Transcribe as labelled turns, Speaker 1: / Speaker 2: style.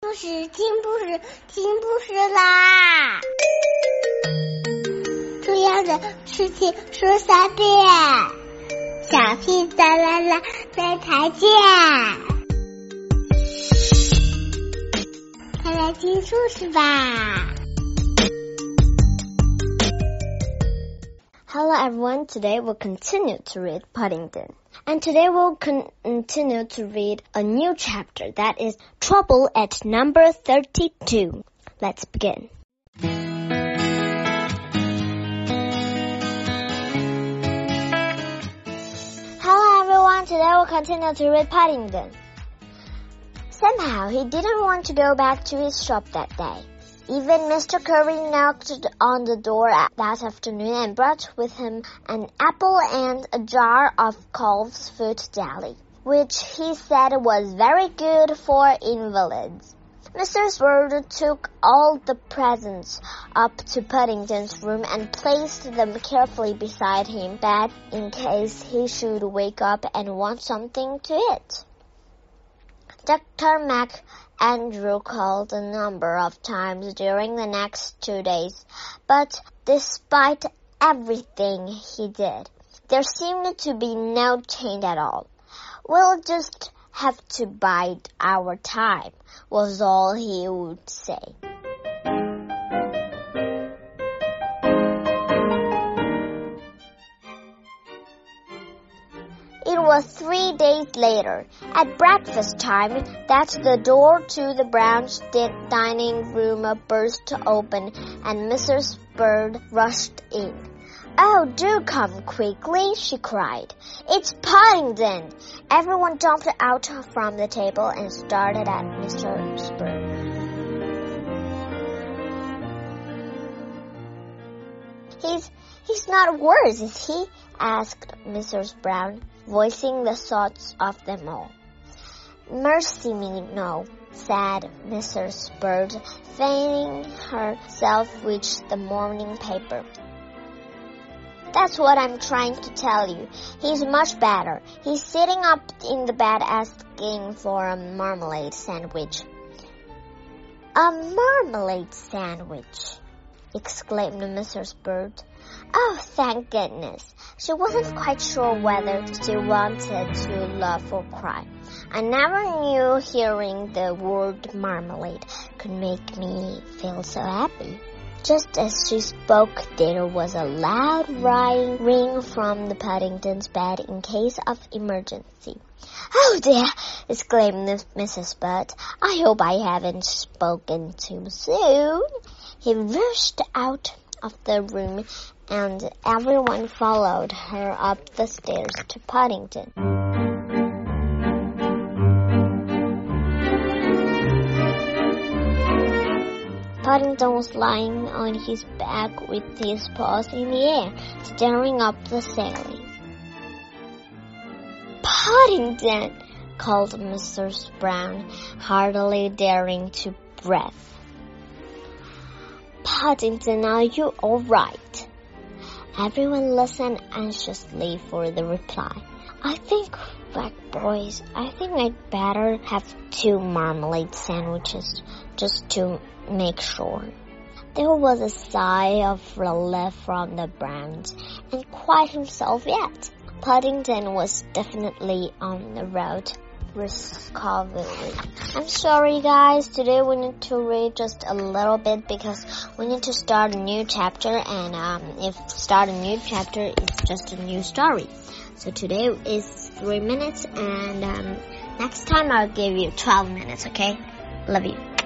Speaker 1: 故事听故事听故事啦！重要的事情说三遍，小屁哒啦啦，明天见！快来听故事吧。
Speaker 2: Hello everyone, today we'll continue to read Paddington. And today we'll con- continue to read a new chapter that is Trouble at number 32. Let's begin. Hello everyone, today we'll continue to read Paddington. Somehow he didn't want to go back to his shop that day. Even Mr. Curry knocked on the door that afternoon and brought with him an apple and a jar of calf's foot jelly, which he said was very good for invalids. Mrs. Bird took all the presents up to Paddington's room and placed them carefully beside him bed in case he should wake up and want something to eat. Dr. Mac Andrew called a number of times during the next two days, but despite everything he did, there seemed to be no change at all. We'll just have to bide our time, was all he would say. Was three days later, at breakfast time, that the door to the brown dining room burst open and Mrs. Bird rushed in. Oh, do come quickly, she cried. It's Paddington! Everyone jumped out from the table and started at Mr. Bird. He's, he's not worse, is he? asked Mrs. Brown, voicing the thoughts of them all. Mercy me, no, said Mrs. Bird, fanning herself with the morning paper. That's what I'm trying to tell you. He's much better. He's sitting up in the bed asking for a marmalade sandwich. A marmalade sandwich, exclaimed Mrs. Bird. Oh, thank goodness. She wasn't quite sure whether she wanted to laugh or cry. I never knew hearing the word marmalade could make me feel so happy. Just as she spoke, there was a loud ring from the Paddington's bed in case of emergency. Oh dear! exclaimed Mrs. Bird. I hope I haven't spoken too soon. He rushed out of the room and everyone followed her up the stairs to Paddington. Paddington was lying on his back with his paws in the air, staring up the ceiling. Paddington! called Mrs. Brown, hardly daring to breathe. Paddington, are you all right? Everyone listened anxiously for the reply. I think, Black Boys, I think I'd better have two marmalade sandwiches just to make sure. There was a sigh of relief from the Browns, and quite himself yet. Paddington was definitely on the road recovery. I'm sorry guys, today we need to read just a little bit because we need to start a new chapter and um, if start a new chapter it's just a new story. So today is 3 minutes and um, next time I'll give you 12 minutes, okay? Love you.